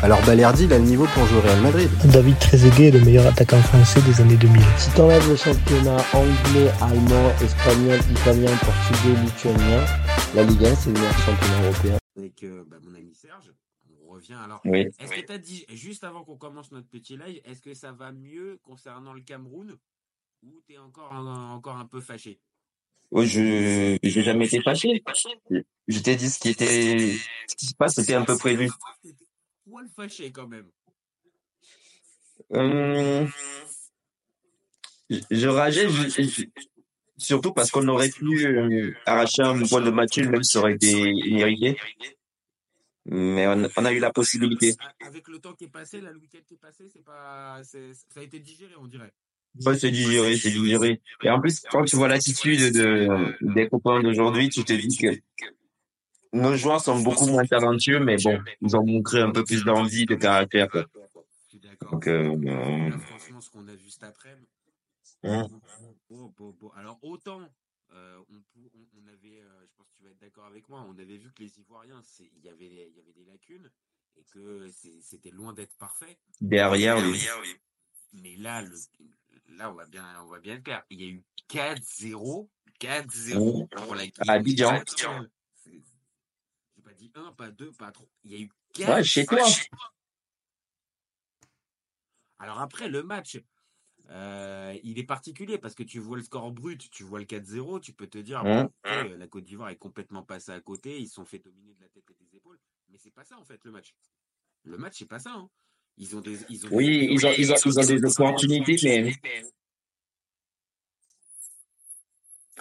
alors Balerdi, il a le niveau pour jouer au Real Madrid. David Trezeguet est le meilleur attaquant français des années 2000. Si t'enlèves le championnat anglais, allemand, espagnol, italien, portugais, lituanien, la Ligue 1, c'est le meilleur championnat européen. Avec euh, bah, mon ami Serge, on revient alors. Oui. Est-ce que tu as dit, juste avant qu'on commence notre petit live, est-ce que ça va mieux concernant le Cameroun ou t'es encore un, encore un peu fâché? Oui, je j'ai jamais été fâché. Je t'ai dit ce qui était ce qui se passe, c'était un peu prévu. Poil fâché quand même. Hum, je, rageais je- je- surtout parce qu'on aurait pu euh, arracher un point de match nul, même si ça aurait été mérité. Mais on, on a eu la possibilité. Avec le temps qui est passé, là, le week-end qui est passé, c'est pas, c'est- ça a été digéré, on dirait. Ouais, c'est digéré, c'est digéré. Et en plus, quand tu vois l'attitude de, des copains d'aujourd'hui, tu te dis que nos joueurs sont beaucoup moins talentueux, mais bon, ils ont montré un peu plus d'envie, de caractère. Quoi. Donc, euh, euh, Là, franchement, ce qu'on a vu cet après-midi. Hum. Oh, oh, oh. Alors, autant, euh, on, on- avait, euh, je pense que tu vas être d'accord avec moi, on avait vu que les Ivoiriens, c'est- il y avait, il y avait des lacunes et que c'était loin d'être parfait. derrière, oui. Mais là, le, là, on va bien, on va bien être clair. Il y a eu 4-0, 4-0 pour la À Abidjan. Dit 1, pas 2, pas 3. Il y a eu 4 Ouais, chez toi. Alors après, le match, euh, il est particulier parce que tu vois le score brut, tu vois le 4-0, tu peux te dire, bon, ok, euh, la Côte d'Ivoire est complètement passée à côté, ils sont fait dominer de la tête et des épaules. Mais c'est pas ça en fait le match. Le match, c'est pas ça. hein. Ils ont des, ils ont Oui, des- ils ont, ils ont, ils ont des opportunités, mais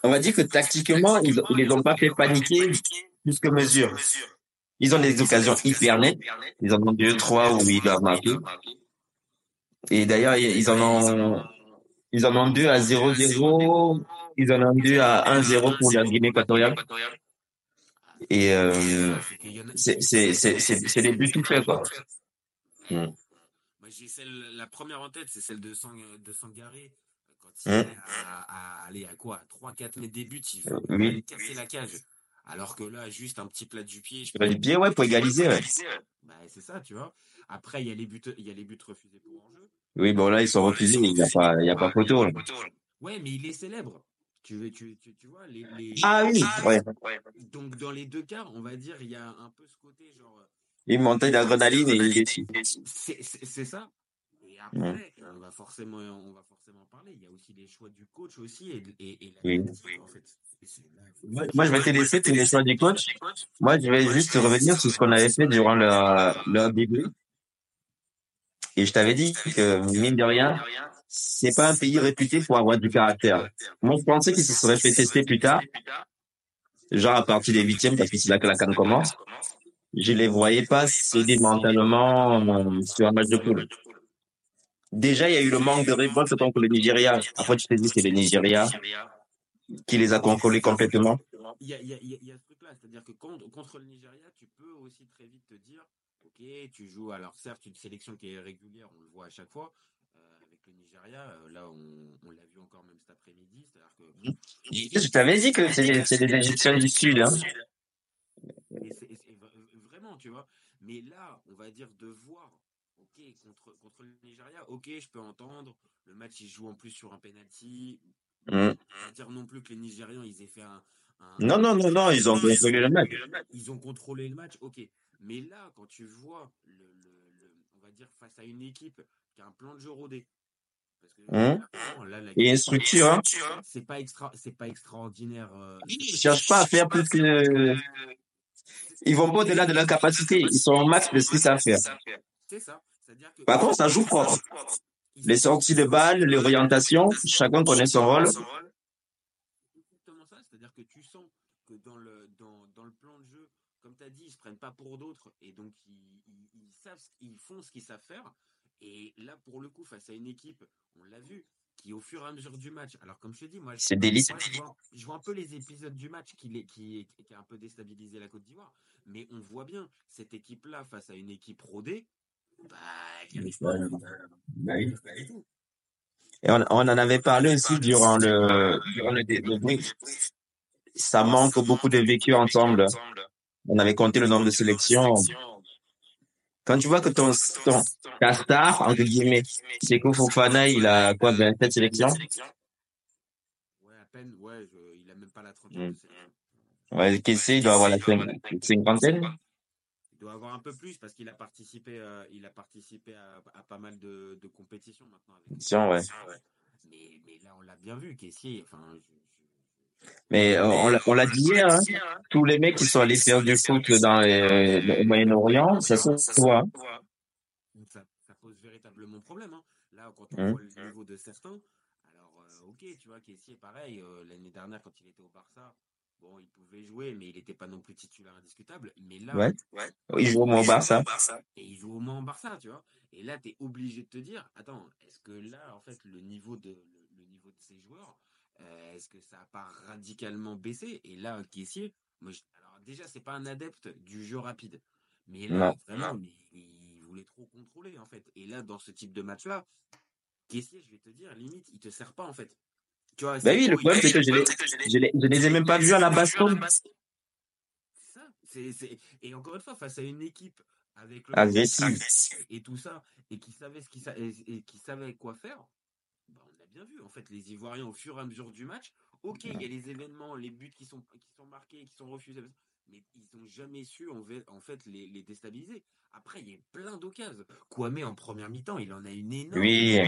on va dire que tactiquement, ils, ils les ont pas fait paniquer plus que mesure. Ils ont des occasions hyper nettes. Ils en ont deux, trois où ils doivent marquer. Et d'ailleurs, ils en ont, ils en ont deux à 0-0. Ils en ont deux à 1-0 pour la Guinée équatoriale. Et euh, c'est des buts tout faits quoi. Moi, j'ai celle, la première en tête, c'est celle de, Sang, de Sangaré. Est à, à aller à quoi? 3-4 mètres des buts, il faut Euh, oui. casser la cage. Alors que là, juste un petit plat du pied. je vas du pied, ouais, pour égaliser, ouais. Bah, c'est ça, tu vois. Après, il y a les buts, il y a les buts refusés pour enjeu. Oui, bon là ils sont refusés, il y a pas, il y a pas photo. là. Ouais, mais il est célèbre. Tu, veux- tu, tu, tu vois, les, les... Ah oui, ouais. Donc, dans les deux cas, on va dire, il y a un peu ce côté, genre, Il montait d'adrénaline et il est c'est ça. Et Ouais. après, on va forcément, on va forcément parler. Il y a aussi les choix du coach aussi et, et, et la Oui. tactique, en fait. Et c'est là- Moi, moi, je vais te laisser, tu les choix du coach. Moi, je vais juste revenir sur ce qu'on avait fait durant le, le début. Et je t'avais dit que, mine de rien, c'est pas un pays réputé pour avoir du caractère. Moi, je pensais qu'ils se seraient fait tester plus tard. Genre à partir des huitièmes, parce que c'est là que la canne commence. Je les voyais pas céder mentalement euh, sur un match de poule. Déjà, il y a eu le manque de révolte contre le Nigeria. Après, tu t'es dit que c'est le Nigeria qui les a contrôlés complètement. Il y a, il y a- il y a- il y a ce truc-là, c'est-à-dire que contre, contre le Nigeria, tu peux aussi très vite te dire, ok, tu joues, alors certes, une sélection qui est régulière, on le voit à chaque fois. euh, avec le Nigeria, euh, là, on, on l'a vu encore même cet après-midi, c'est-à-dire que Je t'avais dit que c'est des Égyptiens du Sud. Hein. Et vraiment, tu vois. Mais là, on va dire de voir, contre, contre le Nigeria, ok, je peux entendre. Le match, il joue en plus sur un penalty. Mm. Pas dire non plus que les Nigérians, ils aient fait un. un- Non, non, non, non, ils ont contrôlé le match. Ils ont contrôlé le match, ok. Mais là, quand tu vois, le, le- le- on va dire, face à une équipe qui a un plan de jeu rodé. Parce que, Mm. là, Et une structure, hein. C'est pas, extra, pas extraordinaire. euh, Ils cherchent pas à faire plus que... Ils vont pas au-delà de leur capacité. Ils sont au max de ce qu'ils savent faire. C'est ça. Par contre, ça joue propre. Les sorties de balles, les orientations, chacun connaît son rôle. exactement ça, c'est-à-dire que tu sens que dans le, dans, dans le plan de jeu, comme tu as dit, ils se prennent pas pour d'autres et donc ils, ils, ils savent, ils font ce qu'ils savent faire. Et là, pour le coup, face à une équipe, on l'a vu, qui au fur et à mesure du match, alors comme je te dis, moi, je, moi, je, vois, je vois un peu les épisodes du match qui, les- qui, qui a un peu déstabilisé la Côte d'Ivoire, mais on voit bien cette équipe-là face à une équipe rodée, bah, arrive pas. Bah. Et on, on en avait parlé aussi durant le, durant le, dé- le brief. Ça manque beaucoup de vécu ensemble. On avait compté le nombre de sélections. Quand tu vois que ton, ton ta star, entre guillemets, Seko Fofana, il a quoi, 27 sélections? Ouais, à peine, ouais, je- il a même pas la trentaine Mm. sélections. Ouais, Kessé, il doit avoir la cin- cinquantaine. Il doit avoir un peu plus parce qu'il a participé, euh, il a participé à, à pas mal de, de compétitions maintenant. Avec Tiens, ouais. mais, mais là, on l'a bien vu. Enfin, je- Mais euh, on l'a dit hier, hein, tous les mecs qui sont allés faire du foot dans les, le Moyen-Orient, ça se voit. ça, ça pose véritablement problème. hein. Là, quand on Mhm. voit le niveau de certains, alors euh, ok, tu vois, Caissier, pareil, euh, l'année dernière, quand il était au Barça, bon, il pouvait jouer, mais il n'était pas non plus titulaire indiscutable. Mais là, Ouais. Il joue au moins au Barça. et il joue au moins en Barça, tu vois. Et là, tu es obligé de te dire, attends, est-ce que là, en fait, le niveau de, le, le niveau de ces joueurs, euh, est-ce que ça n'a pas radicalement baissé? Et là, Caissier, moi, je- alors déjà, c'est pas un adepte du jeu rapide. Mais là, Non. vraiment, mais il voulait trop contrôler, en fait. Et là, dans ce type de match-là, Caissier, je vais te dire, limite, il te sert pas, en fait. Tu vois, Bah oui, le problème, c'est que je je les, je les ai même pas vus à la baston. Et encore une fois, face à une équipe avec le Agressive. et tout ça, et qui savait ce qui sa- et, qui savait quoi faire, bah, on a bien vu. En fait, les Ivoiriens, au fur et à mesure du match, ok, il y a les événements, les buts qui sont, qui sont marqués, qui sont refusés, mais ils n'ont jamais su en fait, en fait les, les déstabiliser. Après, il y a plein d'occasions. Kwame en première mi-temps, il en a une énorme. Oui.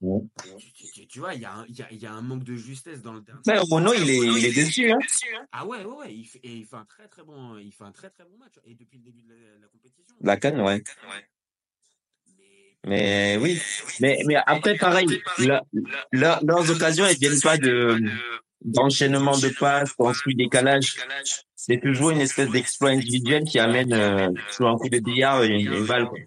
Oui. Tu, tu- tu- tu vois, il y, a un- il y, a, il y a un manque de justesse dans le terrain. Mais Renaud, il est, il est déçu, hein. Ah ouais, ouais, ouais. Il fait, et il fait un très très bon, il fait un très très bon match. Et depuis le début de la, la compétition. La canne, ouais. Mais oui. Mais, mais après, pareil, la- la- leurs occasions, elles viennent pas de, d'enchaînement de passes, construit décalage. C'est toujours une espèce d'exploit individuel qui amène, euh, sur un coup de billard, une, une balle, quoi.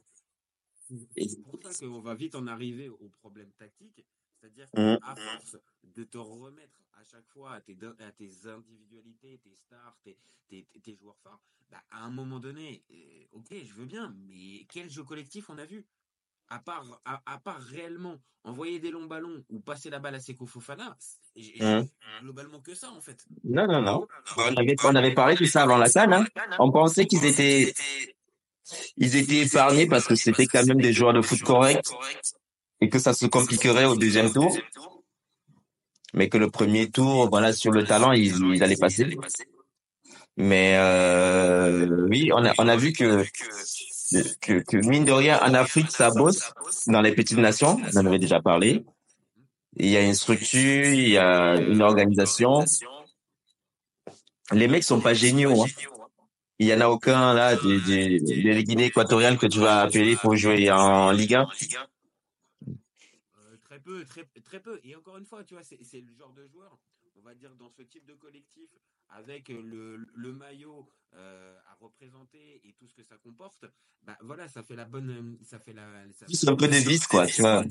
C'est pour ça qu'on va vite en arriver au problème tactique. C'est-à-dire qu'à force de te remettre à chaque fois à tes, à tes individualités, tes stars, tes, tes, tes- tes joueurs forts, bah, à un moment donné, euh, ok, je veux bien, mais quel jeu collectif on a vu? À part, à, à part réellement envoyer des longs ballons ou passer la balle à Seko Fofana, Mhm. globalement que ça en fait. Non, non, non. On avait, on avait parlé de ça avant la canne, hein. On pensait qu'ils étaient, ils étaient épargnés parce que c'était quand même des joueurs de foot corrects et que ça se compliquerait au deuxième tour. Mais que le premier tour, voilà, sur le talent, ils, ils allaient passer. Mais euh, oui, on a, on a vu que, que, mine de rien, en Afrique, ça bosse dans les petites nations. On en avait déjà parlé. Il y a une structure, il y a une organisation. Les mecs sont pas géniaux. Hein. Il y en a aucun là des, des, Guinées équatoriales que tu vas appeler pour jouer en Ligue 1. Euh, très peu, très, très peu. Et encore une fois, tu vois, c'est le genre de joueur, on va dire, dans ce type de collectif, avec le, le maillot euh, à représenter et tout ce que ça comporte, bah voilà, ça fait la bonne. Ça fait la, C'est un peu de vis, quoi, tu vois.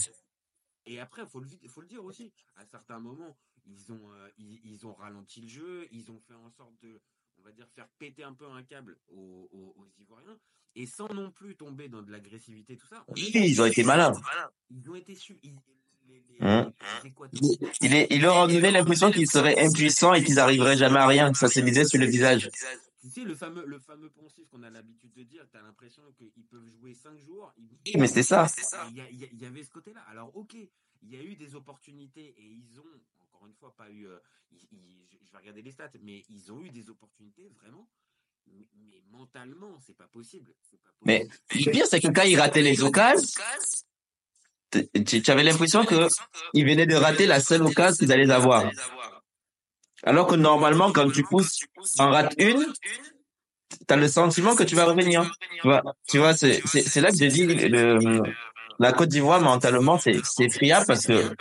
Et après, faut le, faut le dire aussi, à certains moments, ils ont, euh, ils, ils ont ralenti le jeu, ils ont fait en sorte de, on va dire, faire péter un peu un câble aux, aux- aux Ivoiriens, et sans non plus tomber dans de l'agressivité, tout ça. Oui, ils ont été malins. Ils ont été su. ils- Hein? Il, est, il leur donné l'impression qu'ils seraient impuissants et qu'ils arriveraient jamais à rien. Ça se disait sur le visage. Tu sais, le fameux, le fameux poncif qu'on a l'habitude de dire, tu as l'impression qu'ils peuvent jouer 5 jours. ils- Oui, mais c'est ça. Il y, y avait ce côté-là. Alors, ok, il y a eu des opportunités et ils ont, encore une fois, pas eu. euh, ils- ils- je vais regarder les stats, mais ils ont eu des opportunités vraiment. Mais, mais mentalement, c'est pas possible. pas Mais possible. le pire, c'est que quand ils rataient les occasions, tu, tu- tu avais l'impression que ils venaient de rater la seule occasion qu'ils allaient avoir. Alors que normalement, quand tu pousses, en rates une, t'as le sentiment que tu vas revenir. Tu vois, tu vois, c'est, là que je dis, le, la Côte d'Ivoire, mentalement, c'est, friable parce que,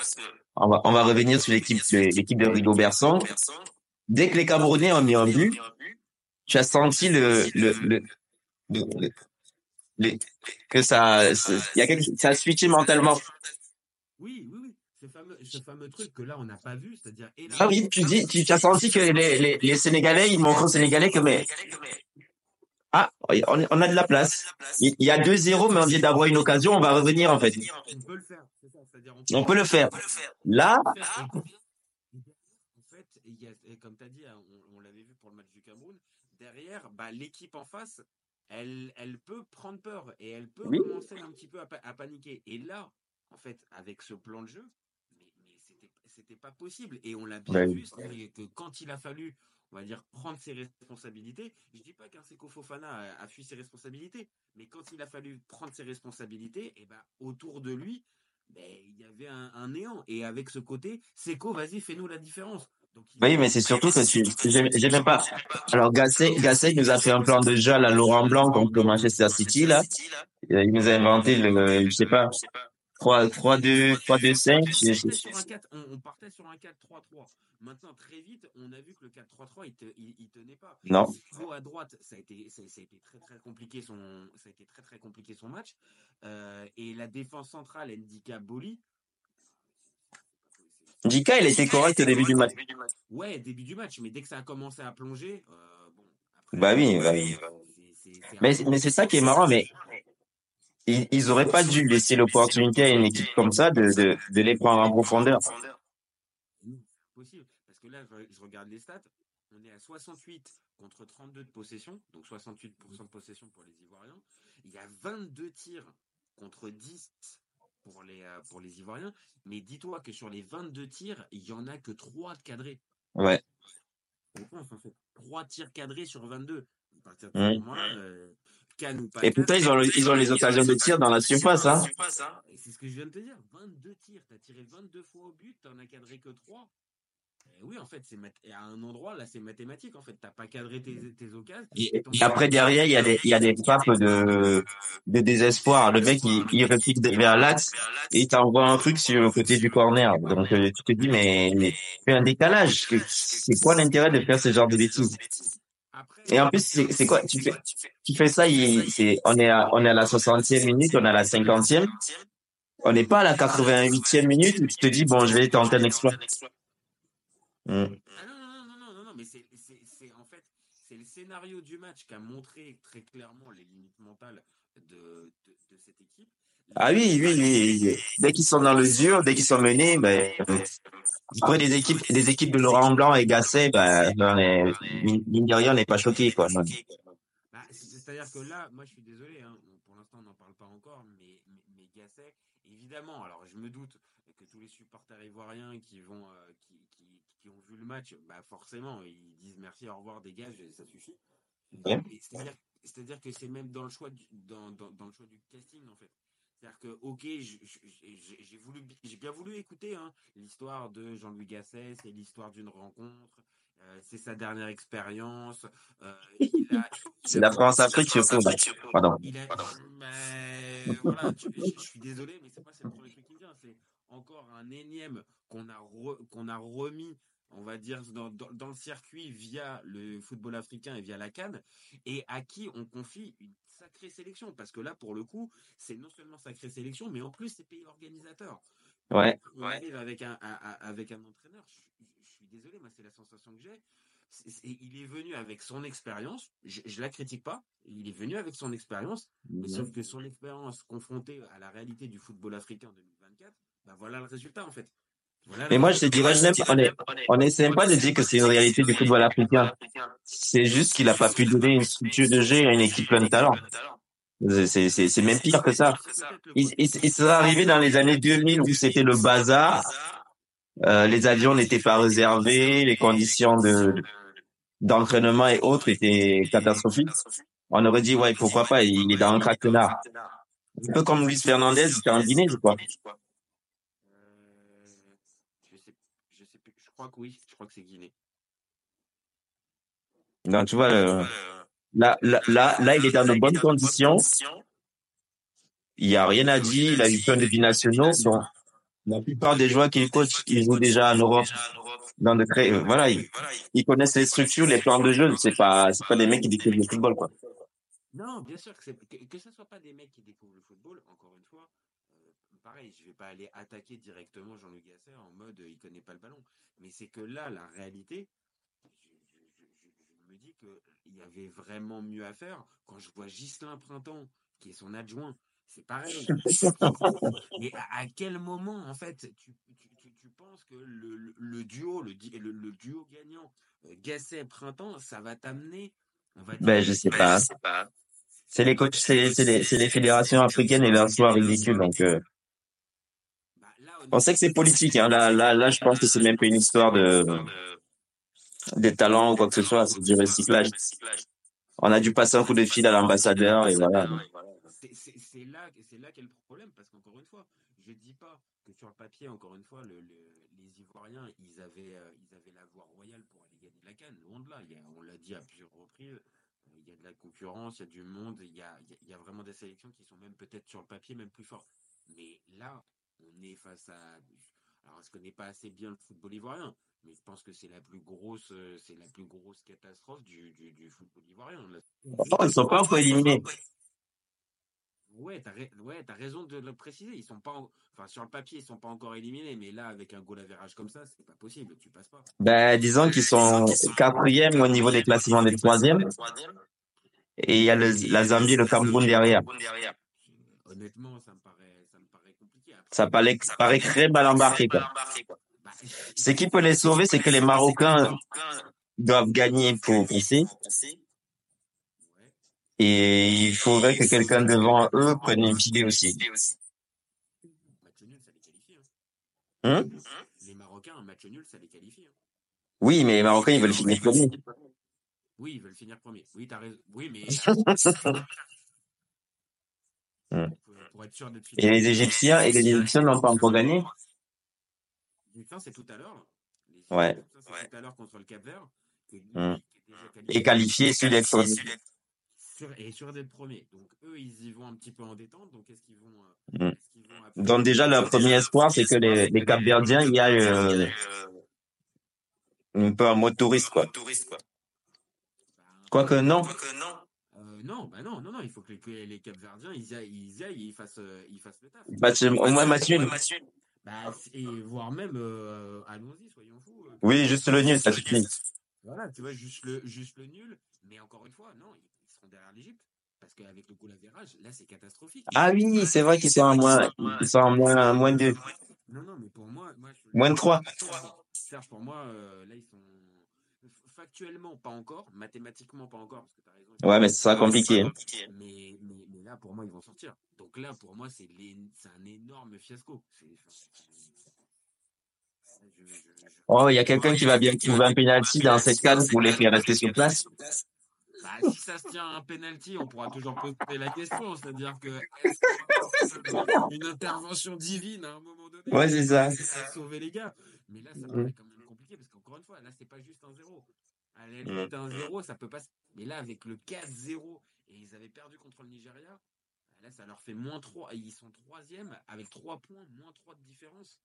on va, on va revenir sur l'équipe, de- Rigobert Song. Dès que les Camerounais ont mis un but, tu as senti le, le- le- le- que ça, il y a quelque, ça a switché mentalement. Oui, oui, oui. ce fameux, ce fameux truc que là on n'a pas vu, c'est-à-dire. Ah oui, tu dis, tu, tu as senti que les, les, les Sénégalais, ils montrent aux Sénégalais que mais ah, on, on a de la place. Il y a 2-0, mais on vient d'avoir une occasion, on va revenir en fait. On peut le faire. c'est ça, c'est-à-dire On peut le faire. Là, En fait, il y a- et comme tu as dit, hein, on, on l'avait vu pour le match du Cameroun, derrière, bah, l'équipe en face, elle, elle peut prendre peur et elle peut Oui. commencer un petit peu à, pa- à paniquer. Et là, en fait, avec ce plan de jeu, mais, mais c'était, c'était pas possible. Et on l'a bien Ouais. vu, c'est-à-dire que quand il a fallu, on va dire, prendre ses responsabilités, je dis pas qu'un Seko Fofana a, a fui ses responsabilités, mais quand il a fallu prendre ses responsabilités, et ben, autour de lui, ben, il y avait un, un néant. Et avec ce côté, Seko, vas-y, fais-nous la différence. Oui, mais c'est surtout que tu, j'ai même pas. Alors Gasset, Gasset nous a fait un plan de jeu à la Laurent Blanc contre Manchester City là. Il nous a inventé le, je sais pas, 3, 3, 2, 3, 2, 5. On partait sur un 4, on, on partait sur un 4-3-3. Maintenant, très vite, on a vu que le 4-3-3, il, te, il, il tenait pas. Non. Thibaut à droite, ça a été, ça, ça a été très très compliqué son, ça a été très très compliqué son match. Euh, et la défense centrale, Ndika Boli. Dika, il était correct au début du match. Ouais, début du match, mais dès que ça a commencé à plonger, euh, bon. Après, Bah oui, bah oui. Mais, mais c'est ça qui est marrant, mais ils, ils auraient pas dû laisser l'opportunité à une équipe comme ça de, de, de les prendre en profondeur. Possible. Parce que là, je regarde les stats. On est à 68 contre 32 de possession, donc 68% de possession pour les Ivoiriens. Il y a 22 tirs contre 10 pour les, euh, pour les Ivoiriens. Mais dis-toi que sur les 22 tirs, il y en a que 3 de cadrés. Ouais. On pense, en fait. 3 tirs cadrés sur 22. À partir de Mhm. ce moment-là, euh, Cannes ou pas Et pourtant, ils ont, le- ils ont les occasions de tir dans la surface, hein. C'est ce que je viens de te dire. 22 tirs. Tu as tiré 22 fois au but, tu n'en as cadré que 3. Et oui, en fait, c'est à un endroit, là, c'est mathématique. En fait, tu n'as pas cadré tes, tes occasions. Et, et après, derrière, il y a des, il y a des frappes de, de désespoir. Le mec, il, il réplique vers l'axe et il t'envoie un truc sur le côté du corner. Donc, euh, tu te dis, mais, mais fais un décalage. C'est quoi l'intérêt de faire ce genre de bêtises? Et en plus, c'est quoi? Tu fais, tu fais ça, c'est, on est à, on est à la 60e minute, on est à la 50e. On n'est pas à la 88e minute où tu te dis, bon, je vais tenter un exploit. Hmm. Ah non, non, non, non, non, non, mais c'est, en fait, c'est le scénario du match qui a montré très clairement les limites mentales de, de, de cette équipe. Ah oui, oui, oui. Dès qu'ils sont dans le dur, dès qu'ils sont menés, ben, après des équipes, des équipes de Laurent Blanc et Gasset, ben, on est, mine de rien, on n'est pas choqué, quoi. Bah, c'est- c'est-à-dire que là, moi, je suis désolé, hein, pour l'instant, on n'en parle pas encore, mais, mais, mais Gasset, évidemment, alors je me doute que tous les supporters ivoiriens qui vont, euh, qui, qui, ont vu le match, bah forcément, ils disent merci, au revoir, dégage, ça suffit. Ouais. Et C'est-à-dire, c'est-à-dire que c'est même dans le choix du, dans, dans, dans le choix du casting, en fait. C'est-à-dire que, ok, je- je- j'ai j'ai voulu, j'ai bien voulu écouter hein, l'histoire de Jean-Louis Gasset, c'est l'histoire d'une rencontre, euh, c'est sa dernière expérience. euh, C'est la France-Afrique, là. Pardon. il a, voilà, tu- je, je suis désolé, mais c'est pas c'est le premier truc qui vient. C'est encore un énième qu'on a re- qu'on a remis, on va dire, dans, dans, dans le circuit via le football africain et via la Cannes, et à qui on confie une sacrée sélection. Parce que là, pour le coup, c'est non seulement sacrée sélection, mais en plus, c'est pays organisateur. Ouais. On arrive avec un, un- un- avec un entraîneur. Je, je- je suis désolé, moi, c'est la sensation que j'ai. C'est- c'est- il est venu avec son expérience. Je, je la critique pas. Il est venu avec son expérience. Mais sauf que son expérience confrontée à la réalité du football africain 2024, bah voilà le résultat en fait. Mais moi, je te dirais, je n'aime pas, on est, on essaie même pas de dire que c'est une réalité du football africain. C'est juste qu'il a pas pu donner une structure de jeu à une équipe pleine de talent. C'est, c'est, c'est même pire que ça. Il, il, il serait arrivé dans les années 2000 où c'était le bazar. Euh, les avions n'étaient pas réservés, les conditions de, d'entraînement et autres étaient catastrophiques. On aurait dit, ouais, pourquoi pas, il est dans un craquenard. Un peu comme Luis Fernandez, il était en Guinée, je crois. Euh, je sais, je sais plus. Je crois que oui. Je crois que c'est Guinée. Donc, tu vois, euh, là, là, là, là, il est dans de bonnes conditions. Il y a rien à dire. Il a eu plein de binationaux. Donc, la plupart des joueurs qu'il coach, ils jouent déjà en Europe. Dans de très, euh, voilà, ils, ils connaissent les structures, les plans de jeu. C'est pas, c'est pas des mecs qui découvrent le football, quoi. Non, bien sûr que c'est que, que ce soit pas des mecs qui découvrent le football. Encore une fois, pareil, je vais pas aller attaquer directement Jean-Luc Gasset en mode euh, il connaît pas le ballon. Mais c'est que là, la réalité, je, je- je- je me dis qu'il y avait vraiment mieux à faire. Quand je vois Ghislain Printemps, qui est son adjoint, c'est pareil. Mais à, quel moment, en fait, tu, tu, tu, tu penses que le, le, le duo, le, duo gagnant, euh, Gasset-Printemps, ça va t'amener, on va dire, Ben, je sais pas. C'est les coachs, c'est, les, les fédérations africaines et leurs choix ridicules, donc, euh, on sait que c'est politique, hein. Là, là, là, je pense que c'est même pas une histoire de, des talents ou quoi que ce soit, c'est du recyclage. On a dû passer un coup de fil à l'ambassadeur et voilà. C'est- là, c'est là qu'est le problème, parce qu'encore une fois, je dis pas que sur le papier, encore une fois, le, le- les Ivoiriens, ils avaient, euh, ils avaient la voie royale pour aller gagner la canne. Loin de là, on l'a dit à plusieurs reprises, euh, il y a de la concurrence, il y a du monde, il y a- il y a vraiment des sélections qui sont même peut-être sur le papier même plus fortes. Mais là, on est face à. Alors, je connais pas assez bien le football ivoirien, mais je pense que c'est la plus grosse, euh, c'est la plus grosse catastrophe du, du, du football ivoirien. Ils sont pas encore éliminés. Ouais, t'as ra- ouais, raison de le préciser. Ils sont pas, en- enfin sur le papier, ils sont pas encore éliminés, mais là, avec un goal average comme ça, c'est pas possible. Tu passes pas. Ben, disons qu'ils sont quatrième au niveau des classements des troisièmes. Et il y a le, la Zambie et le Cameroun derrière. Honnêtement, ça me paraît, ça me paraît compliqué. Après, Ça paraît, ça paraît très mal embarqué, quoi. bah, Ce qui peut les sauver, c'est que les Marocains doivent gagner pour passer. Et il faudrait que quelqu'un devant eux prenne une filet aussi. Les. Hein Les Marocains, un match nul, ça les qualifie. hein. Oui, mais les Marocains, ils veulent finir premier. Oui, ils veulent finir premier. Oui, t'as raison. Oui, mais Hmm. pour, être sûr d'être Et les Égyptiens, et les Égyptiens n'ont pas encore gagné? Les Égyptiens, c'est tout à l'heure. Les Ouais. C'est tout à l'heure contre le Cap Vert. qualifié. Et qualifié, celui d'être premier. Sûr- et sûr d'être premier. Donc eux, ils y vont un petit peu en détente. Donc est-ce qu'ils vont, euh, est-ce qu'ils vont après- Donc déjà, leur premier espoir, c'est que les, les Capverdiens, il y a euh, un peu un mode touriste, quoi. Quoique non. euh, non, bah non, non, non. Il faut que les, que les Capverdiens, ils aillent, ils aillent et ils fassent, euh, ils fassent le taf. Bah, c'est au moins match nul. Bah, et voire même, euh, allons-y, soyons fous. euh, Oui, juste le nul, ça suffit. Voilà, tu vois, juste le, juste le nul. Mais encore une fois, non, ils, ils seront derrière l'Égypte. Parce qu'avec le goal average, là, c'est catastrophique. Ah oui, c'est vrai qu'ils sont en moins, ils sont en moins, moins deux. Non, non, mais pour moi, moi je- Moins de trois. Serge, pour moi, euh, là, ils sont factuellement pas encore, mathématiquement pas encore, parce que t'as raison. Ouais, mais ce sera compliqué. Mais, mais, mais là, pour moi, ils vont sortir. Donc là, pour moi, c'est un énorme fiasco. C'est- enfin, je- je- je- Oh, il y a quelqu'un qui va bien trouver un penalty dans cette case pour les faire rester sur place. Bah, si ça se tient à un penalty, on pourra toujours poser la question. C'est-à-dire que une intervention divine à un moment donné Ouais, c'est ça. sauver les gars? Mais là, ça paraît quand même compliqué parce qu'encore une fois, là, c'est pas juste un zéro. À la limite, un zéro, ça peut pas. Mais là, avec le 4-0 et ils avaient perdu contre le Nigeria, là, ça leur fait moins 3. Ils sont troisième avec 3 points, moins 3 de différence.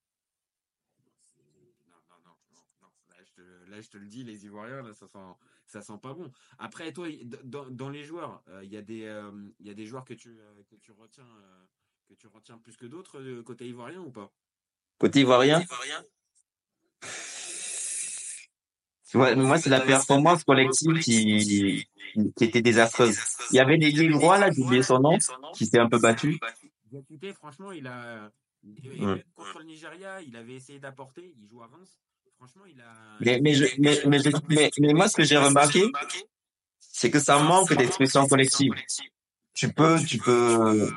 Non, non, non, non, non. Là, je te, là, je te le dis, les Ivoiriens, là, ça sent, ça sent pas bon. Après, toi, dans, dans les joueurs, euh, il y a des, euh, il y a des joueurs que tu, euh, que tu retiens, euh, que tu retiens plus que d'autres euh, côté ivoirien ou pas? Côté ivoirien. Ouais, moi, c'est la performance collective qui, qui était désastreuse. Il y avait des Lillois, là, j'ai oublié son nom, qui s'est un peu battu. Diakité, franchement, il a. et même Contre le Nigeria, il avait essayé d'apporter. Il joue à Reims. Franchement, il a. Mais, mais, je, mais, mais, je- mais, mais moi, ce que j'ai remarqué, c'est que ça manque d'expression collective. Tu peux, tu peux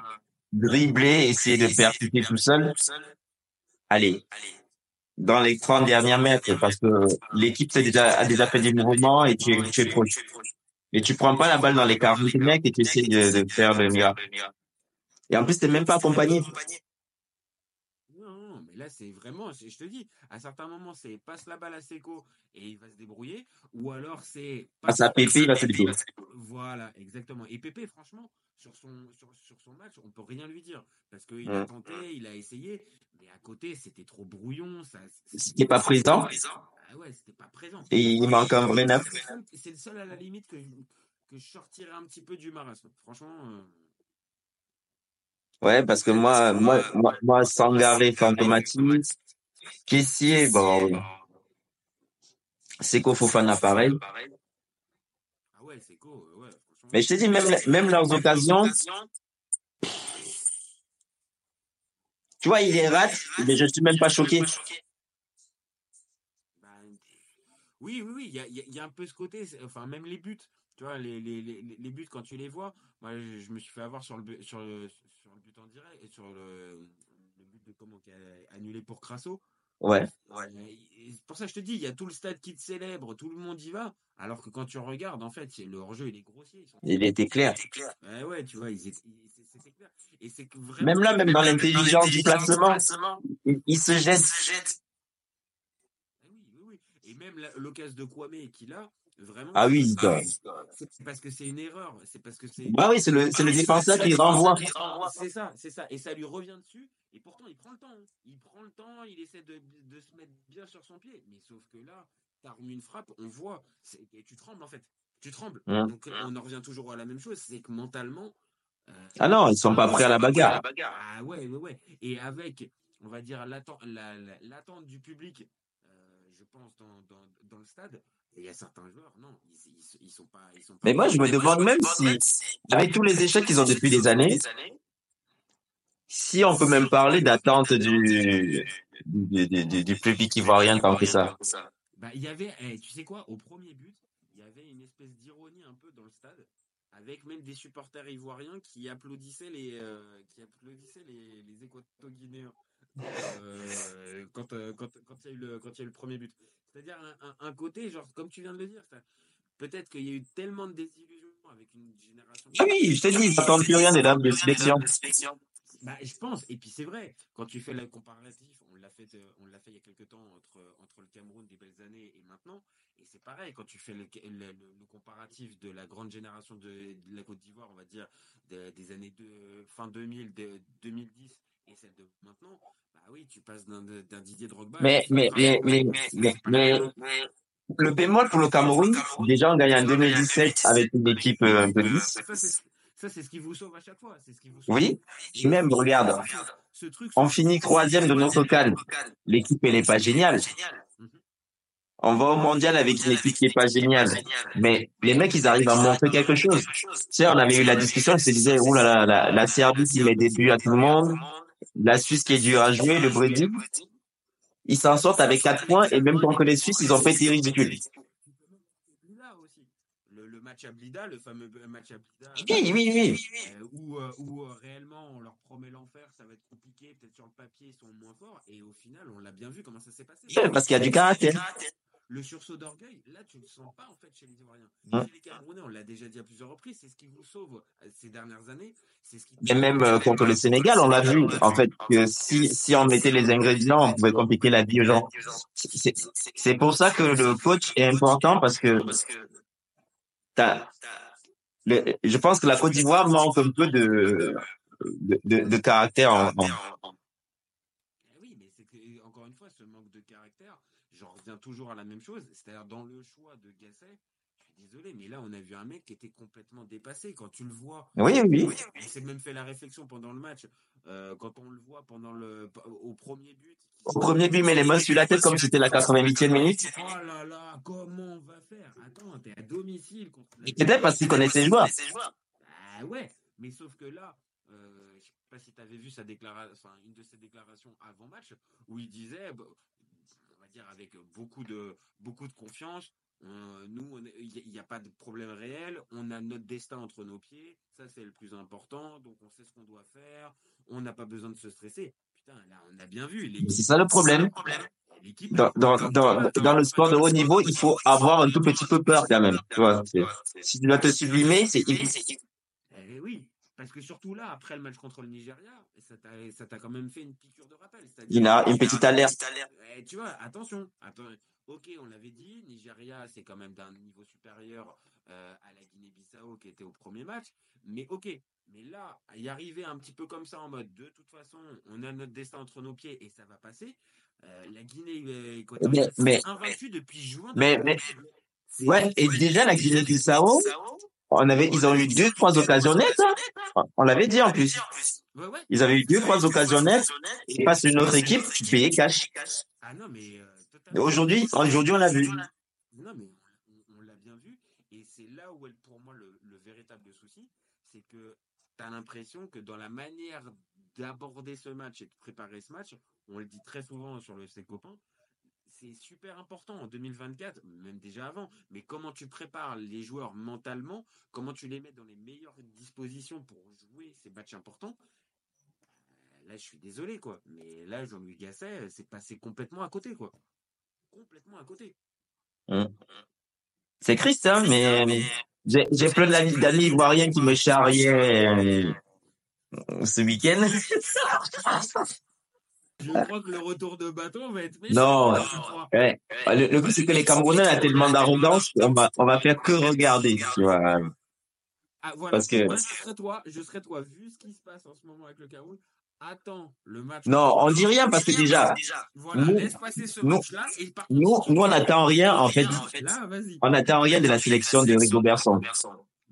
dribbler, essayer de percuter tout seul. Allez, dans les 30 dernières mètres, parce que l'équipe déjà, a déjà fait des mouvements et tu es, tu es proche. Et tu prends pas la balle dans les 40 mecs et tu essaies de, de faire le miracle. Et en plus, t'es même pas accompagné. Mais là, c'est vraiment. Je te dis, à certains moments, c'est passe la balle à Seco et il va se débrouiller. Ou alors, c'est. Passe à Pépé, il va se débrouiller. Voilà, exactement. Et Pépé, franchement, sur son, sur, sur son match, on peut rien lui dire. Parce qu'il a Mm. tenté, il a essayé. Mais à côté, c'était trop brouillon. Ça, C'était pas présent. Ah ouais, c'était pas présent. Et il manque un vrai neuf. C'est le seul- C'est le seul à la limite que je, que je sortirais un petit peu du marasme. Franchement. euh, Ouais, parce que moi, moi, moi, moi Sangaré, Fantomati, Kessier, bon, Seko Fofana, pareil. Ah ouais, c'est co, ouais, franchement. Mais je te dis, même, même leurs occasions, tu vois, il les rate, mais je suis même pas choqué. Ben, oui, oui, oui, il y a, y a- un peu ce côté, enfin, même les buts, tu vois, les, les, les, les buts, quand tu les vois, moi, je, je me suis fait avoir sur le, bu- sur le, sur le but en direct, et sur le, le but de comment, qui a annulé pour Crasso. Ouais. Et C'est pour ça je te dis, il y a tout le stade qui te célèbre, tout le monde y va, alors que quand tu regardes, en fait, le hors-jeu, il est grossier. Il était clair. Ouais, ouais, tu vois, c'était clair. Et c'est que vraiment. Même là, même dans l'intelligence du placement, il, il se jette. Ah oui, oui, oui. Et même l'occasion de Kwame qu'il a, vraiment? Ah oui, c'est- bah. c'est parce que c'est une erreur. C'est parce que c'est. Bah oui, c'est le, c'est le défenseur qui renvoie. C'est ça, c'est ça. Et ça lui revient dessus. Et pourtant, il prend le temps. hein. Il prend le temps, il essaie de, de se mettre bien sur son pied. Mais sauf que là, t'as remis une frappe, on voit. c'est- Et tu trembles, en fait. Tu trembles. Hum. Donc, on en revient toujours à la même chose. C'est que mentalement. euh, Ah non, ils sont pas prêts à la bagarre. ah ouais, ouais, ouais. Et avec, on va dire, l'attente la, la- l'attente du public, euh, je pense, dans, dans, dans le stade, il y a certains joueurs, non, ils, ils, ils sont pas. Ils sont pas Mais moi, je me demande même si, avec tous les échecs qu'ils ont depuis des années, si on peut même parler d'attente du, du, du, du, du public ivoirien tant que ça. Bah, il y avait, eh, tu sais quoi, au premier but, il y avait une espèce d'ironie un peu dans le stade, avec même des supporters ivoiriens qui applaudissaient les, euh, qui applaudissaient les, les équato-guinéens euh, quand, euh, quand, quand il y a eu le, quand il y a eu le premier but. C'est-à-dire un, côté, genre, comme tu viens de le dire, peut-être qu'il y a eu tellement de désillusions avec une génération. Ah oui, je t'ai dit, ils n'attendent plus rien des dames de sélection. Bah, je pense, et puis c'est vrai, quand tu fais le comparatif, on l'a fait, euh, on l'a fait il y a quelques temps entre, entre le Cameroun des belles années et maintenant, et c'est pareil, quand tu fais le, le, comparatif de la grande génération de, de la Côte d'Ivoire, on va dire, de- des années de, fin 2000, de, 2010 et celle de maintenant, bah oui, tu passes d'un, Didier Drogba. Mais, mais, mais, mais, mais, mais, le bémol pour le Cameroun, déjà on gagne en 2017 avec une équipe euh, un peu. Ça, c'est, ce qui vous sauve à chaque fois. C'est ce qui vous sauve. Oui, et même, regarde, Ce truc, on finit troisième de notre canne. L'équipe, elle est pas géniale. On va au mondial avec une équipe qui est pas géniale. Mais les mecs, ils arrivent à montrer quelque chose. Tu sais, on avait eu la discussion, ils se disaient, ouh là là, la, la Serbie qui met des buts à tout le monde, la Suisse qui est dure à jouer, le Brésil. Ils s'en sortent avec quatre points et même contre les Suisses, ils ont pas été ridicules. Le, match à Blida, le fameux match à Blida. Oui, oui, oui. euh, où euh, où, euh, réellement on leur promet l'enfer, ça va être compliqué, peut-être sur le papier ils sont moins forts, et au final on l'a bien vu comment ça s'est passé. Parce qu'il y a du caractère. Le sursaut d'orgueil, là tu le sens pas en fait chez les Ivoiriens. Hein. Chez les Camerounais, on l'a déjà dit à plusieurs reprises, c'est ce qui vous sauve euh, ces dernières années. C'est ce qui Et même euh, contre le Sénégal, on l'a vu, en fait, que si, si on mettait les ingrédients, on pouvait compliquer la vie aux gens. C'est c'est pour ça que le coach est important parce que t'as- le, je pense que la Côte d'Ivoire manque un peu de, de, de, de caractère en, en- Eh oui, mais c'est que, encore une fois, ce manque de caractère, j'en reviens toujours à la même chose, c'est-à-dire dans le choix de Gasset, je suis désolé, mais là, on a vu un mec qui était complètement dépassé. Quand tu le vois, Oui, oui, on s'est même fait la réflexion pendant le match, euh, quand on le voit pendant le, au premier but. Au premier but, met les mains sur la tête comme c'était la 88e minute. Oh là là, comment on va faire? Attends, t'es à domicile contre. la- Et peut-être parce qu'il connaît ses joueurs. Ah ouais, mais sauf que là, euh, je sais pas si tu avais vu sa déclaration, enfin une de ses déclarations avant match, où il disait, bah, dire avec beaucoup de beaucoup de confiance, nous, il n'y a, pas de problème réel, on a notre destin entre nos pieds, ça c'est le plus important, donc on sait ce qu'on doit faire, on n'a pas besoin de se stresser. Putain, là, on a bien vu. C'est ça le problème. Dans, dans, dans, dans le sport de haut niveau, il faut avoir un tout petit peu peur quand même. Tu vois, si tu dois te sublimer, c'est Eh oui, parce que surtout là, après le match contre le Nigeria, ça t'a quand même fait une piqûre de rappel. Il a une petite alerte. Eh, tu vois, attention, attends, ok, on l'avait dit, Nigeria, c'est quand même d'un niveau supérieur euh, à la Guinée-Bissau qui était au premier match, mais ok, mais là, y arriver un petit peu comme ça en mode, de toute façon, on a notre destin entre nos pieds et ça va passer. euh, la Guinée euh, équatoriale, c'est invaincue depuis juin. mais- mais- Ouais, et déjà la Guinée-Bissau, on avait, ils ont eu deux, trois occasions nettes. hein. On l'avait dit en plus. Ils avaient eu deux, trois occasions nettes. Et face à une autre équipe, tu payais cash. Aujourd'hui, aujourd'hui, on l'a vu. Non, mais on, l'a bien vu. Et c'est là où pour moi le, le véritable souci. C'est que tu as l'impression que dans la manière d'aborder ce match et de préparer ce match, on le dit très souvent sur le FC Copain, c'est super important en 2024, même déjà avant. Mais comment tu prépares les joueurs mentalement, comment tu les mets dans les meilleures dispositions pour jouer ces matchs importants? euh, Là, je suis désolé, quoi. Mais là, Jean-Louis Gasset, c'est passé complètement à côté, quoi. Complètement à côté. C'est triste, hein, mais j'ai j'ai plein d'amis d'amis ivoiriens qui me charriaient euh, ce week-end. Je crois que le retour de bâton va être. Non, ouais. Le, le coup, c'est que les Camerounais ont tellement d'arrogance qu'on va, on va faire que regarder, tu vois. Ah, voilà. Parce que- Moi, je serais toi, je serais toi, vu ce qui se passe en ce moment avec le Cameroun. Attends le match. Non, on dit rien parce que déjà, Voilà, nous- laisse passer ce nous- match-là. et par contre, nous, nous, on n'attend rien, en fait. Là. On n'attend rien de la sélection de Rigo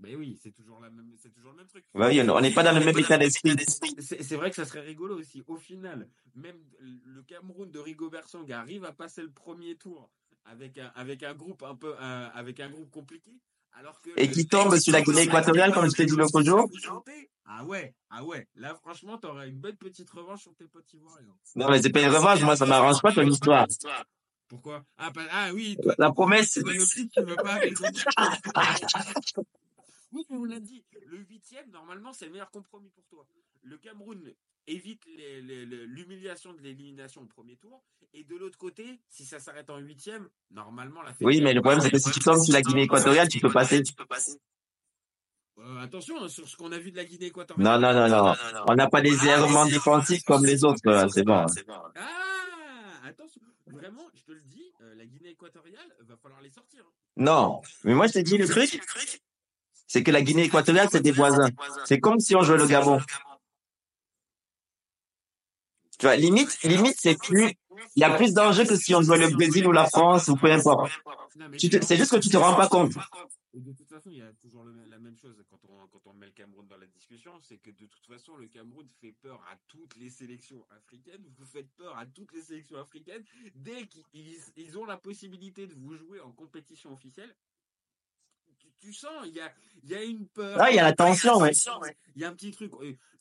Mais oui, c'est toujours, la même, c'est toujours le même truc. Ouais, oui, on n'est pas dans le même état d'esprit. C'est c'est vrai que ça serait rigolo aussi. Au final, même le Cameroun de Rigobert Song arrive à passer le premier tour avec un, avec un groupe un peu, un- avec un groupe compliqué. Alors que Et qui tombe sur la Guinée équatoriale, comme je t'ai dit l'autre jour. Ah ouais, ah ouais. Là, franchement, t'auras une belle petite revanche sur tes potes ivoiriens. Non, mais c'est pas une revanche, moi, ça m'arrange pas ton histoire. Pourquoi? Ah, pas- ah oui, La- La promesse, toi aussi, tu veux pas. Oui, mais on l'a dit. Le huitième, normalement, c'est le meilleur compromis pour toi. Le Cameroun évite l'humiliation de l'élimination au premier tour. Et de l'autre côté, si ça s'arrête en huitième, normalement, la Oui, mais le problème, c'est que si tu tombes sur la Guinée équatoriale, tu peux passer. Euh, attention hein, sur ce qu'on a vu de la Guinée équatoriale. Non, non, non, non. On n'a pas des errements défensifs comme les autres, c'est bon. Ah, attention. Vraiment, je te le dis, euh, la Guinée équatoriale, va falloir les sortir. hein. Non. Mais moi, je t'ai dit le truc, c'est que la Guinée équatoriale, c'est des voisins. C'est comme si on jouait le Gabon. Tu vois, limite, limite, c'est plus, il y a plus d'enjeux que si on jouait le Brésil ou la France ou peu importe. C'est juste que tu te rends pas compte. De toute façon, il y a toujours la même chose quand on, quand on met le Cameroun dans la discussion, c'est que de toute façon, le Cameroun fait peur à toutes les sélections africaines. Vous faites peur à toutes les sélections africaines. Dès qu'ils ils- ils ont la possibilité de vous jouer en compétition officielle, tu, sens, il y a, il y a une peur. Ah, il y a la tension, ouais. Il y a un petit truc.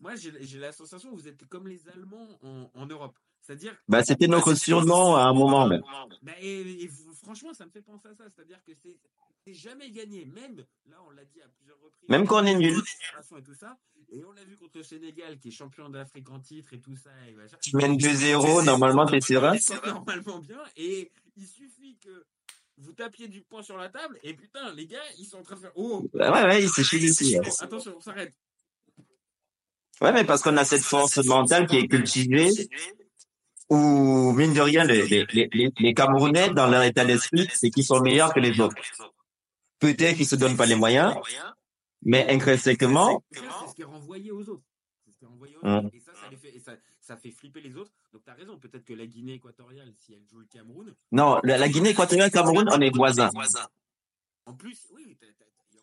Moi, j'ai la sensation que vous êtes comme les Allemands en, en Europe. C'est-à-dire Bah, c'était notre surnom à un moment, même. bah, et, franchement, ça me fait penser à ça. C'est-à-dire que c'est jamais gagné. Même, là, on l'a dit à plusieurs reprises. Même quand on est nul. Et, tout ça, et on l'a vu contre le Sénégal, qui est champion d'Afrique en titre et tout ça. Et. Tu mènes 2-0, normalement, t'es serein. Normalement bien. Et il suffit que vous tapiez du poing sur la table. Et putain, les gars, ils sont en train de faire. Oh Bah, ouais, ouais, s'est chié ici. Attention, on s'arrête. Ouais, mais parce qu'on a cette force mentale qui est cultivée, où, mine de rien, les, les, les, les- Camerounais, dans leur état d'esprit, c'est qu'ils sont meilleurs que les autres. Peut-être qu'ils se donnent pas les moyens, mais intrinsèquement, C'est ce qui est renvoyé aux autres. C'est ce qui est renvoyé aux Hum. autres. Et ça, ça, les fait, et ça, ça fait flipper les autres. Donc, tu as raison. Peut-être que la Guinée équatoriale, si elle joue le Cameroun, non, la, la Guinée équatoriale, Cameroun, on est voisins. en plus, oui,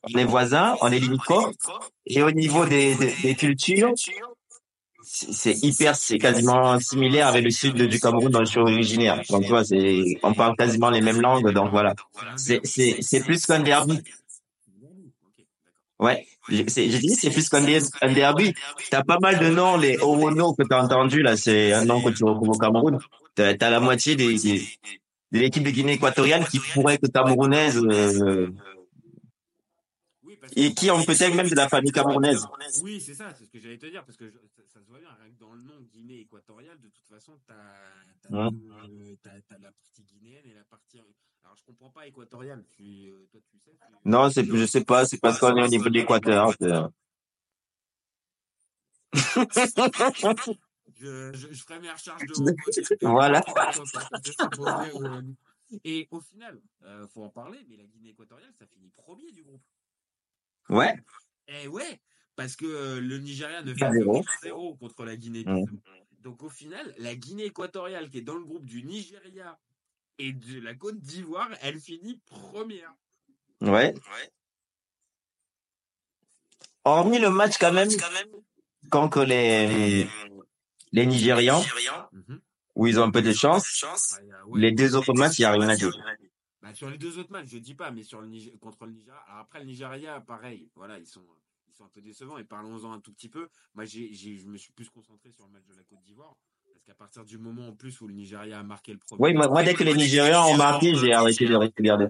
On est voisins, on est limitrophes, et au niveau des, des, des cultures, c'est hyper, c'est quasiment similaire avec le sud du Cameroun dont je suis originaire. Donc, tu vois, c'est, on parle quasiment les mêmes langues, donc voilà. C'est plus qu'un derby. Ouais, j'ai dit c'est plus qu'un der- un derby. T'as pas mal de noms, les Owono que t'as entendu là, c'est un nom que tu retrouves au Cameroun. T'as la moitié des, des- de l'équipe de Guinée équatoriale qui pourrait être camerounaise euh, et qui ont peut-être même de la famille camerounaise. Oui, c'est ça, c'est ce que j'allais te dire, parce que ça, se voit bien, rien que dans le nom Guinée équatoriale, de toute façon, tu as, Ouais. la partie guinéenne et la partie. Alors, je comprends pas équatoriale, tu, euh, toi, tu sais. tu- Non, c'est je sais pas, c'est parce qu'on est au niveau de l'Équateur. Je, je, je ferai mes recherches de. Voilà. Et au final, euh, faut en parler, mais la Guinée équatoriale, ça finit premier du groupe. Ouais. Eh ouais, parce que euh, le Nigeria ne fait 4-0. que 0 contre la Guinée. Mm. Donc au final, la Guinée équatoriale qui est dans le groupe du Nigeria et de la Côte d'Ivoire, elle finit première. Ouais. Hormis le match quand même contre les, les Nigérians, Mhm. où ils ont un peu de chance, Bah, ouais. les deux autres matchs, il n'y a rien à dire. Bah, sur les deux autres matchs, je dis pas, mais sur le contre le Nigeria. Alors après, le Nigeria, pareil, voilà, ils sont, sont un peu décevants. Et parlons-en un tout petit peu. Moi, j'ai, j'ai- je me suis plus concentré sur le match de la Côte d'Ivoire. Parce qu'à partir du moment en plus où le Nigeria a marqué le premier. Oui, moi, dès que les Nigérians ont marqué, j'ai arrêté de regarder.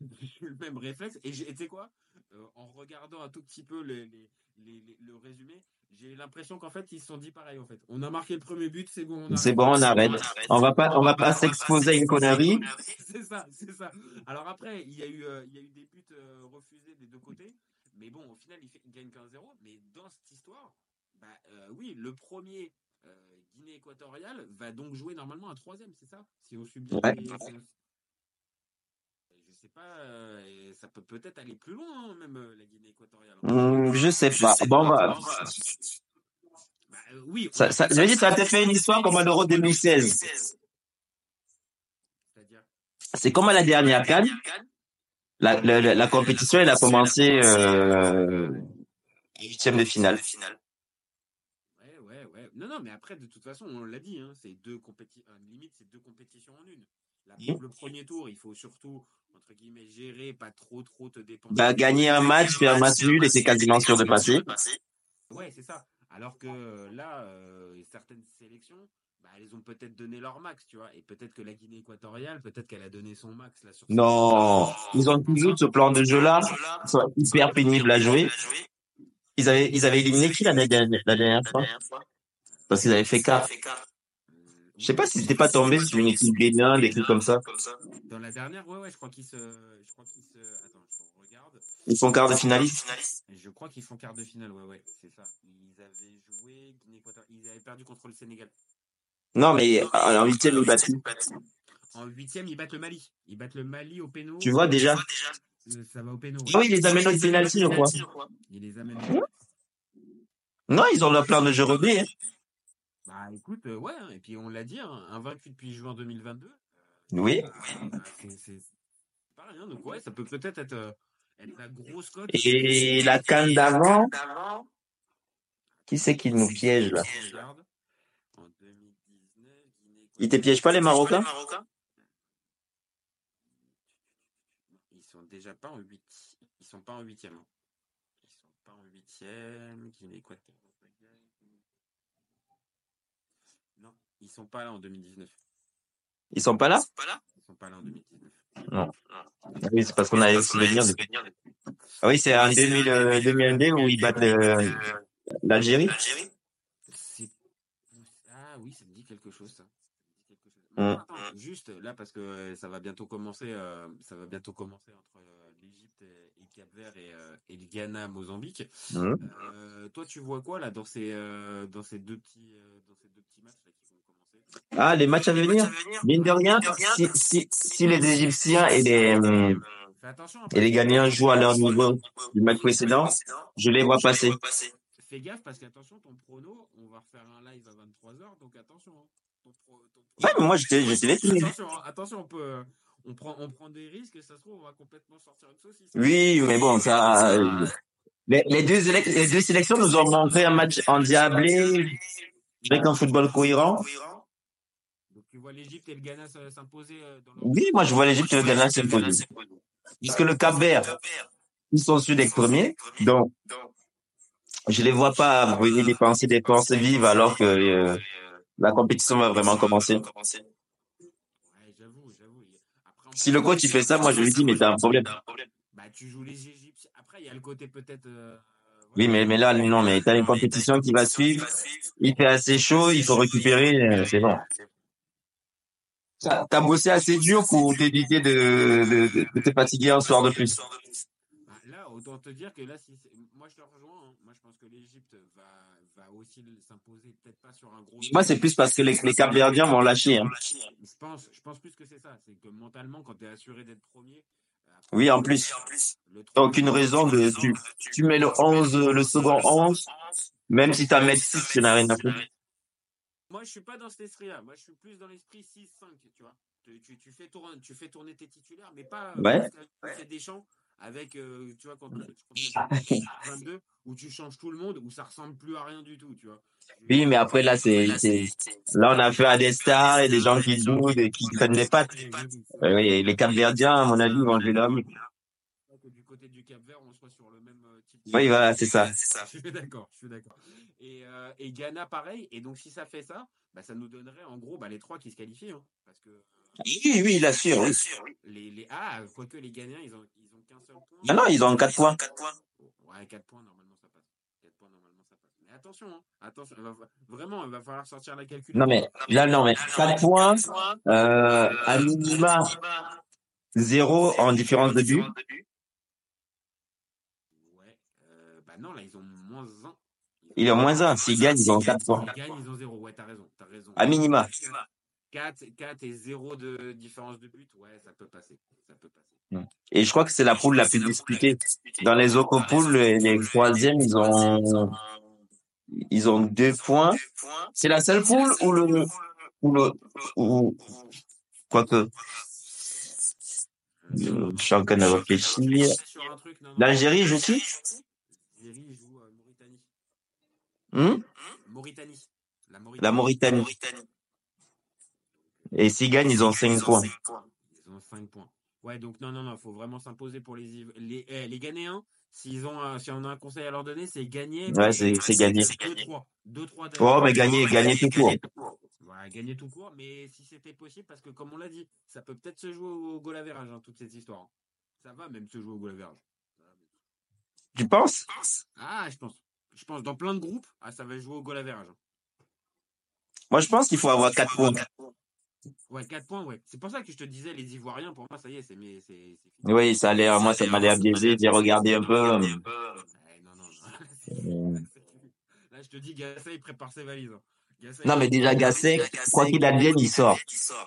j'ai eu le même réflexe. Et tu sais quoi? Euh, En regardant un tout petit peu les, les- les- les- le résumé, j'ai l'impression qu'en fait, ils se sont dit pareil. En fait, on a marqué le premier but, c'est bon. on C'est arrête. bon, on arrête. On va pas, on va pas s'exposer à une connerie. c'est ça, c'est ça. Alors après, il y a eu, euh, il y a eu des buts euh, refusés des deux côtés. Mais bon, au final, il, fait, il gagne 15-0. Mais dans cette histoire, bah, euh, oui, le premier euh, Guinée équatoriale va donc jouer normalement un troisième, c'est ça? Si on suit bien. Ouais. Je sais pas, euh, ça peut peut-être aller plus loin, hein, même euh, la Guinée équatoriale. Hum, je sais pas. Bon, bah, Bah, euh, oui, ça, a- ça, ça a fait une histoire comme à l'Euro 2016. C'est-à-dire? C'est comme à la dernière Cannes. La, la, la, compétition, elle a commencé euh, huitième de finale. Ouais, ouais, ouais. Non, non, mais après, de toute façon, on l'a dit, hein, c'est deux compétitions, limite, c'est deux compétitions en une. La- Mhm. Le premier tour, il faut surtout, entre guillemets, gérer, pas trop, trop te dépenser. Bah, gagner un match, faire un match nul et c'est quasiment sûr de passer. Ouais, c'est ça. Alors que là, euh, certaines sélections, bah, elles ont peut-être donné leur max, tu vois. Et peut-être que la Guinée équatoriale, peut-être qu'elle a donné son max là sur Non, ils ont toujours ce plan de jeu-là, hyper pénible à jouer. Ils avaient, ils avaient éliminé qui la dernière, la dernière fois? Parce qu'ils avaient fait quart. Je sais pas si c'était pas tombé sur une équipe Bénin, des trucs comme ça. Dans la dernière, ouais, ouais, je crois qu'ils se, je crois qu'ils se, attends, je regarde. Ils sont quart de finaliste. Je crois qu'ils font quart de finale, ouais, ouais, c'est ça. Ils avaient joué Guinée équatoriale, ils avaient perdu contre le Sénégal. Non, mais en en huitième, ils battent. En huitième, ils battent le Mali. Ils battent le Mali au péno. Tu vois déjà? Euh, Ça va au péno. Ah oui, ils les amènent au penalty, je crois. Ils les amènent. Non, ils ont leur plan de jeu rodé. hein. Bah écoute, euh, ouais, hein, et puis on l'a dit, hein, un vaincu depuis juin 2022. Oui. bah, c'est pas rien, donc ouais, ça peut peut-être être, euh, être la grosse cote. Et la canne d'avant, qui c'est qui nous piège là Regarde. En 2019, Guinée Ils te piègent pas les Marocains Ils sont déjà pas en 8. Ils sont pas en huitième. hein. Ils sont pas en huitième. Guinée équatoriale. Non, ils sont pas là en 2019. Ils sont pas là? Ils sont pas là? En 2019. Non. Ah Oui, c'est parce qu'on avait le souvenir de... Ah oui, c'est en 2000, euh, 2002 où ils battent l'Algérie. C'est- Ah oui, ça me dit quelque chose ça. Ça me dit quelque chose. Mm. Non, attends, juste là parce que euh, ça va bientôt commencer, euh, ça va bientôt commencer entre euh, l'Égypte et, et Cap-Vert et, euh, et le Ghana, Mozambique. Euh, toi, tu vois quoi là dans ces euh, dans ces deux petits euh, dans ces deux petits matchs là qui vont commencer? Ah, les matchs à venir. Mine de rien, si, si, si les Égyptiens et les, hum, hein, et les Ghanéens jouent à leur niveau du match précédent, je les vois passer. Fais gaffe parce qu'attention, ton prono, on va refaire un live à 23h, donc attention. Hein. Ouais, mais moi, j'étais. Attention, hein, attention, on peut, euh, on prend, on prend des risques et ça se trouve, on va complètement sortir une saucisse. Oui, mais bon, ça, euh, les, les deux, les deux sélections nous ont montré un match endiablé, avec un football cohérent. Donc tu vois l'Égypte et le Ghana s'imposer euh, leur... Oui, moi, je vois l'Égypte et le Ghana s'imposer. Puisque le Cap Vert, ils sont sur d'être premiers, donc, je les vois pas venir dépenser des forces vives alors que euh, la compétition va vraiment commencer. Si le coach il fait ça, moi je lui dis mais t'as un problème. Bah, tu joues les Égyptiens. Après, il y a le côté peut-être. euh, Oui, mais, mais là, non, mais t'as une compétition qui va suivre. Il fait assez chaud, il faut récupérer, euh, c'est bon. T'as t'as bossé assez dur pour t'éviter de, de, de, de te fatiguer un soir de plus. Autant te dire que là, si moi je te rejoins. hein. Moi, je pense que l'Égypte va, va aussi s'imposer, peut-être pas sur un gros. Moi, c'est plus parce que les, les Capverdiens m'ont lâché. Hein. Je pense, je pense plus que c'est ça. C'est que mentalement, quand tu es assuré d'être premier. euh, après, Oui, en plus. T'as aucune raison de, tu, tu mets le 11, le second 11, même si t'as mettre 6, tu n'as rien à foutre. Moi, je suis pas dans cet esprit-là. Moi, je suis plus dans l'esprit 6-5, tu vois. Tu, tu, tu fais tourner, tu fais tourner tes titulaires, mais pas Ouais. tu fais des champs avec, euh, tu vois, quand tu contre 22, où tu changes tout le monde, où ça ressemble plus à rien du tout, tu vois. Oui, mais après, là, c'est, là, on a fait à des stars et des gens qui jouent et qui prennent des pattes. Euh, Oui, les Capverdiens, à mon avis, vont jouer l'homme. du côté du Cap Vert, on soit sur le même euh, type. Oui, voilà, c'est ça. Je suis d'accord, je suis d'accord. Et, euh, et Ghana, pareil. Et donc, si ça fait ça, bah, ça nous donnerait en gros bah, les trois qui se qualifient. Hein, parce que Oui, oui, il assure, oui. les, les ah, quoique les Ghanéens, ils ont, ils ont qu'un seul point. Ah non, ils ont 4 points. Ouais, 4 points, normalement, ça passe. 4 points, normalement, ça passe. Mais attention, hein, attention, va vraiment, il va falloir sortir la calcul. Non, mais, là, non, mais 4 points, euh, à minima, 0 en différence de but. Ouais, euh, bah non, là, ils ont moins 1. Il est en moins 1. S'ils gagnent, ils ont 4 points. Ils gagnent, ils ont 0. Ouais, t'as raison, t'as raison. À minima. 4, 4 et 0 de différence de but, ouais, ça peut passer. Ça peut passer. Et je crois que c'est la poule la plus disputée. Dans les autres poules, les, troisièmes, ils ont, ils ont deux points. C'est la seule poule ou le, ou le, ou, quoique, je suis en train de réfléchir. L'Algérie joue qui? L'Algérie joue euh, Mauritanie. Hmm? Mauritanie. La Mauritanie. Et s'ils gagnent, ils ont 5 points. Ils ont 5 points. Ouais, donc non, non, non, faut vraiment s'imposer pour les les, eh, les Ghanéens. S'ils ont, un- si on a un conseil à leur donner, c'est gagner. Ouais, c'est, c'est gagné. 2-3. 2-3 Oh, mais gagner, gagner tout court. Voilà, gagner tout court, mais si c'était possible, parce que comme on l'a dit, ça peut peut-être se jouer au goal average, hein, toute cette histoire. Ça va même se jouer au goal average. Tu penses? Ah, je pense. Je pense dans plein de groupes, ah, ça va jouer au goal average. hein. Moi, je pense qu'il faut avoir 4 points. Ouais, 4 points, ouais. C'est pour ça que je te disais, les Ivoiriens, pour moi, ça y est, c'est mais. Oui, ça a l'air, moi, ça m'a l'air biaisé. J'ai regardé un peu. euh, Ouais, non, non. Là, je te dis, Gasset, il prépare ses valises. hein. Non, mais déjà, Gasset, quoi qu'il advienne, il sort.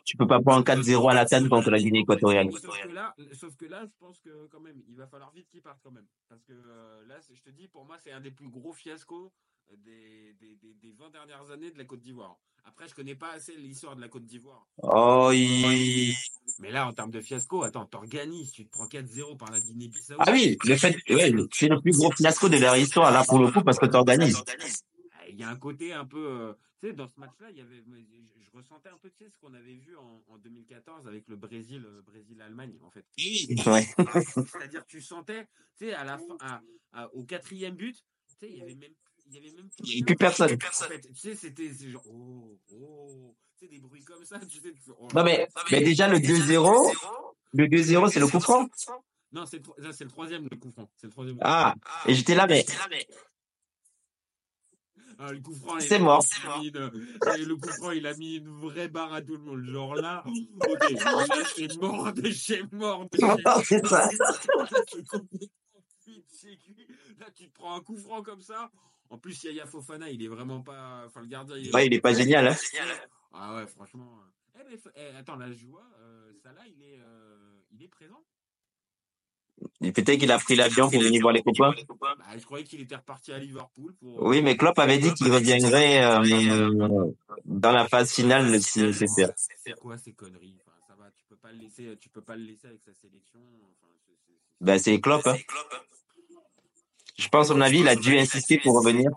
Tu peux pas prendre 4-0 à la canne contre la Guinée équatoriale. Sauf que là, sauf que là, je pense que quand même, il va falloir vite qu'il parte quand même. Parce que euh, là, je te dis, pour moi, c'est un des plus gros fiascos euh, des, des, des, des 20 dernières années de la Côte d'Ivoire. Après, je connais pas assez l'histoire de la Côte d'Ivoire. Oh, il... Mais là, en termes de fiasco, attends, t'organises, tu te prends 4-0 par la Guinée-Bissau. Ah oui, le fait, ouais, c'est le plus gros fiasco de leur histoire, là, pour le coup, parce que t'organises. Ah, Il y a un côté un peu. Tu sais, dans ce match-là, il y avait, je, je ressentais un peu tu sais, ce qu'on avait vu en, en 2014 avec le Brésil, euh, Brésil-Allemagne, en fait. Ouais. C'est-à-dire que tu sentais, tu sais, à la fin, à- à- au quatrième but, tu sais, il y avait même, il y avait même y avait plus personne. En fait, tu sais, c'était genre, oh, oh, tu sais, des bruits comme ça, tu sais. tu oh Non, mais, mais déjà, le 2-0, le 2-0, c'est le coup franc. Non, c'est le, c'est troisième, le coup franc. C'est le troisième. Ah, et j'étais là, mais, Ah, le coup franc, C'est mort. une- le coup franc, il a mis une vraie barre à tout le monde. Genre là, ok, là, c'est mort de chez mort de chez ça. Là, tu te prends un coup franc comme ça. En plus, Yaya Fofana, il est vraiment pas. Enfin, le gardien, il est. Ouais, il est pas génial, hein. Ah ouais, franchement. Eh, mais, eh, attends, là, je vois, euh, Salah, il est, euh, il est présent? Et Peut-être qu'il a pris l'avion pour venir voir les copains. Bah, je croyais qu'il était reparti à Liverpool pour. Oui, mais Klopp avait dit qu'il reviendrait euh, dans la phase finale si nécessaire. C'est quoi ces conneries? Enfin, ça va, tu peux pas le laisser, tu peux pas le laisser avec sa sélection. Enfin, Ben, c'est Klopp. Hein. Je pense, à mon avis, il a dû insister pour revenir.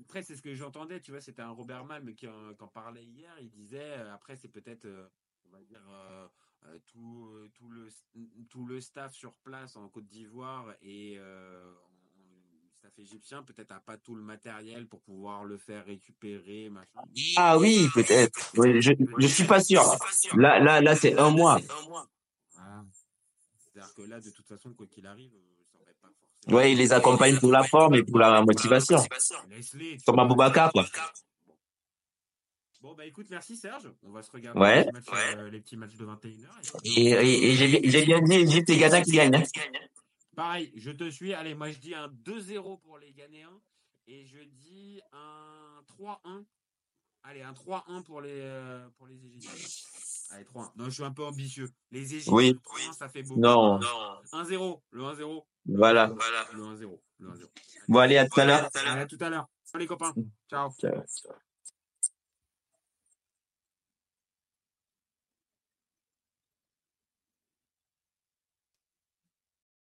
Après, c'est ce que j'entendais, tu vois, c'était un Robert Malm qui en, qui en parlait hier. Il disait, euh, après, c'est peut-être, euh, on va dire, euh, euh, tout, euh, tout, le, tout le staff sur place en Côte d'Ivoire et euh, en- staff égyptien, peut-être a pas tout le matériel pour pouvoir le faire récupérer, machin. Ah oui, peut-être. Oui, je, je suis pas sûr. Là, là, là, c'est un mois. Voilà. C'est-à-dire que là, de toute façon, quoi qu'il arrive, euh, ça aurait pas forcément. Ouais, il les accompagne pour la forme et pour la motivation. Comme. Aboubacar, quoi. Bon, bah écoute, merci Serge. On va se regarder Ouais. les, petits matchs, euh, les petits matchs de 21h. Et, et, et j'ai bien- j'ai bien dit Égypte et Ghana qui gagnent. hein. Pareil, je te suis. Allez, moi je dis un 2-0 pour les Ghanéens et je dis un 3-1. Allez, un 3-1 pour les, euh, pour les Égyptiens. Allez, 3-1. Non, je suis un peu ambitieux. Les Égyptiens, Oui. 3-1, ça fait beaucoup. Non. 1-0. Le 1-0. Voilà. Le 1-0. Le 1-0. Bon, allez, à tout à l'heure. À tout à l'heure. Ciao les copains. Ciao. Ciao.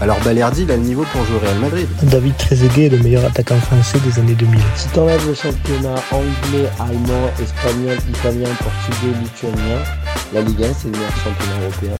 alors Balerdi il a le niveau pour jouer au Real Madrid. David Trezeguet est le meilleur attaquant français des années 2000. Si t'enlèves le championnat anglais, allemand, espagnol, italien, portugais, lituanien, la Ligue 1 c'est le meilleur championnat européen.